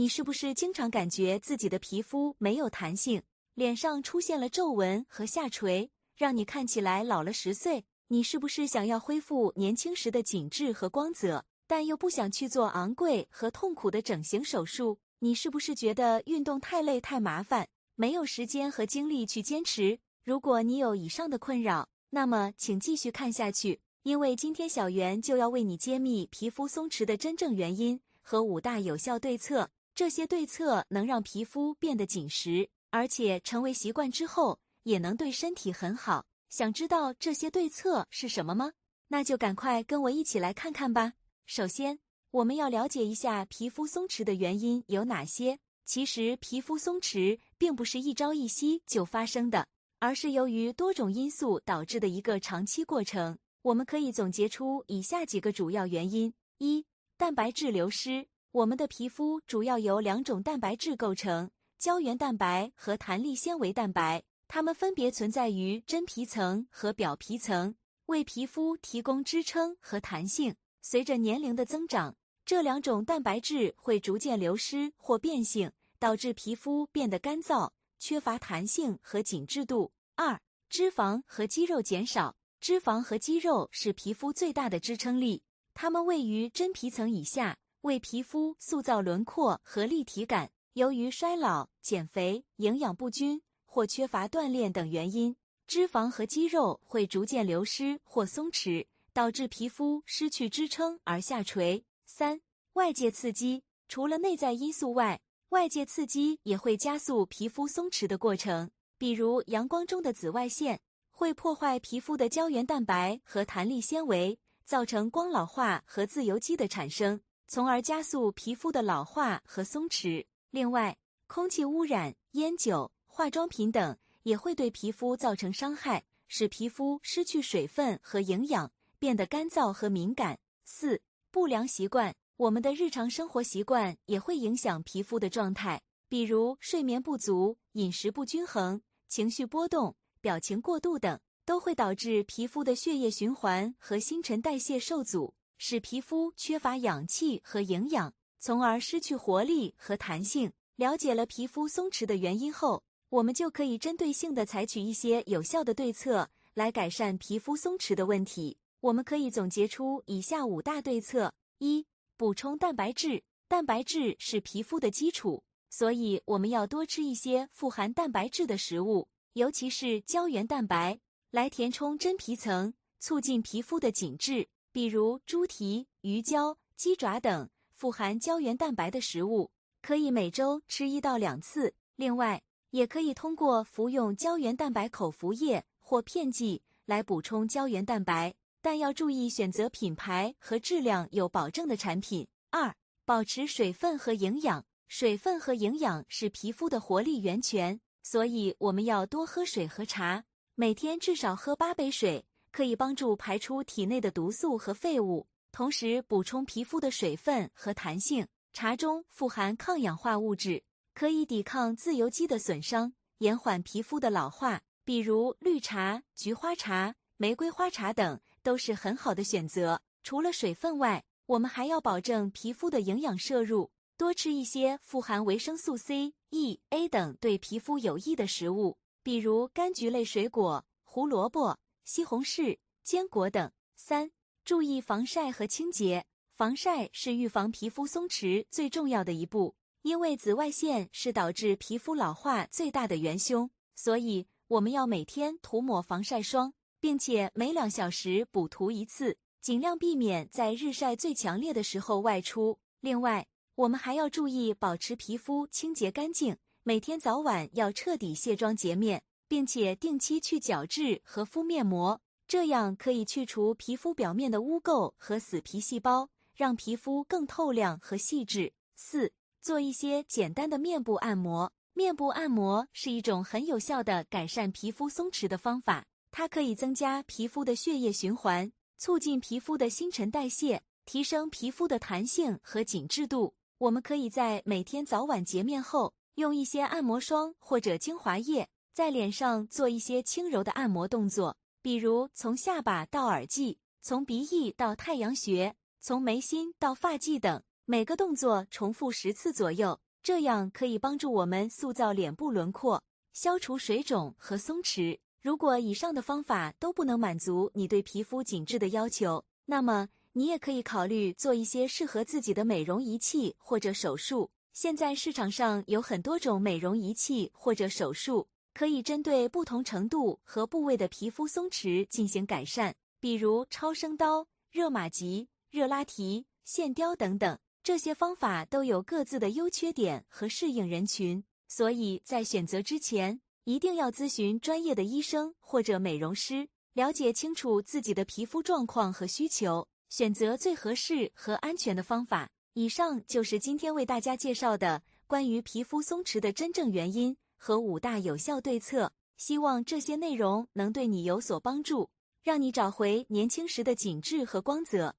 你是不是经常感觉自己的皮肤没有弹性，脸上出现了皱纹和下垂，让你看起来老了十岁？你是不是想要恢复年轻时的紧致和光泽，但又不想去做昂贵和痛苦的整形手术？你是不是觉得运动太累太麻烦，没有时间和精力去坚持？如果你有以上的困扰，那么请继续看下去，因为今天小袁就要为你揭秘皮肤松弛的真正原因和五大有效对策。这些对策能让皮肤变得紧实，而且成为习惯之后，也能对身体很好。想知道这些对策是什么吗？那就赶快跟我一起来看看吧。首先，我们要了解一下皮肤松弛的原因有哪些。其实，皮肤松弛并不是一朝一夕就发生的，而是由于多种因素导致的一个长期过程。我们可以总结出以下几个主要原因：一、蛋白质流失。我们的皮肤主要由两种蛋白质构成：胶原蛋白和弹力纤维蛋白。它们分别存在于真皮层和表皮层，为皮肤提供支撑和弹性。随着年龄的增长，这两种蛋白质会逐渐流失或变性，导致皮肤变得干燥、缺乏弹性和紧致度。二、脂肪和肌肉减少。脂肪和肌肉是皮肤最大的支撑力，它们位于真皮层以下，为皮肤塑造轮廓和立体感。由于衰老、减肥、营养不均。或缺乏锻炼等原因，脂肪和肌肉会逐渐流失或松弛，导致皮肤失去支撑而下垂。三、外界刺激，除了内在因素外，外界刺激也会加速皮肤松弛的过程。比如阳光中的紫外线会破坏皮肤的胶原蛋白和弹力纤维，造成光老化和自由基的产生，从而加速皮肤的老化和松弛。另外，空气污染、烟酒。化妆品等也会对皮肤造成伤害，使皮肤失去水分和营养，变得干燥和敏感。四、不良习惯，我们的日常生活习惯也会影响皮肤的状态，比如睡眠不足、饮食不均衡、情绪波动、表情过度等，都会导致皮肤的血液循环和新陈代谢受阻，使皮肤缺乏氧气和营养，从而失去活力和弹性。了解了皮肤松弛的原因后。我们就可以针对性的采取一些有效的对策来改善皮肤松弛的问题。我们可以总结出以下五大对策：一、补充蛋白质。蛋白质是皮肤的基础，所以我们要多吃一些富含蛋白质的食物，尤其是胶原蛋白，来填充真皮层，促进皮肤的紧致。比如猪蹄、鱼胶、鸡爪等富含胶原蛋白的食物，可以每周吃一到两次。另外，也可以通过服用胶原蛋白口服液或片剂来补充胶原蛋白，但要注意选择品牌和质量有保证的产品。二、保持水分和营养。水分和营养是皮肤的活力源泉，所以我们要多喝水和茶，每天至少喝八杯水，可以帮助排出体内的毒素和废物，同时补充皮肤的水分和弹性。茶中富含抗氧化物质。可以抵抗自由基的损伤，延缓皮肤的老化。比如绿茶、菊花茶、玫瑰花茶等都是很好的选择。除了水分外，我们还要保证皮肤的营养摄入，多吃一些富含维生素 C、E、A 等对皮肤有益的食物，比如柑橘类水果、胡萝卜、西红柿、坚果等。三、注意防晒和清洁。防晒是预防皮肤松弛最重要的一步。因为紫外线是导致皮肤老化最大的元凶，所以我们要每天涂抹防晒霜，并且每两小时补涂一次，尽量避免在日晒最强烈的时候外出。另外，我们还要注意保持皮肤清洁干净，每天早晚要彻底卸妆洁面，并且定期去角质和敷面膜，这样可以去除皮肤表面的污垢和死皮细胞，让皮肤更透亮和细致。四。做一些简单的面部按摩。面部按摩是一种很有效的改善皮肤松弛的方法，它可以增加皮肤的血液循环，促进皮肤的新陈代谢，提升皮肤的弹性和紧致度。我们可以在每天早晚洁面后，用一些按摩霜或者精华液，在脸上做一些轻柔的按摩动作，比如从下巴到耳际，从鼻翼到太阳穴，从眉心到发际等。每个动作重复十次左右，这样可以帮助我们塑造脸部轮廓，消除水肿和松弛。如果以上的方法都不能满足你对皮肤紧致的要求，那么你也可以考虑做一些适合自己的美容仪器或者手术。现在市场上有很多种美容仪器或者手术，可以针对不同程度和部位的皮肤松弛进行改善，比如超声刀、热玛吉、热拉提、线雕等等。这些方法都有各自的优缺点和适应人群，所以在选择之前。一定要咨询专业的医生或者美容师，了解清楚自己的皮肤状况和需求，选择最合适和安全的方法。以上就是今天为大家介绍的关于皮肤松弛的真正原因和五大有效对策。希望这些内容能对你有所帮助，让你找回年轻时的紧致和光泽。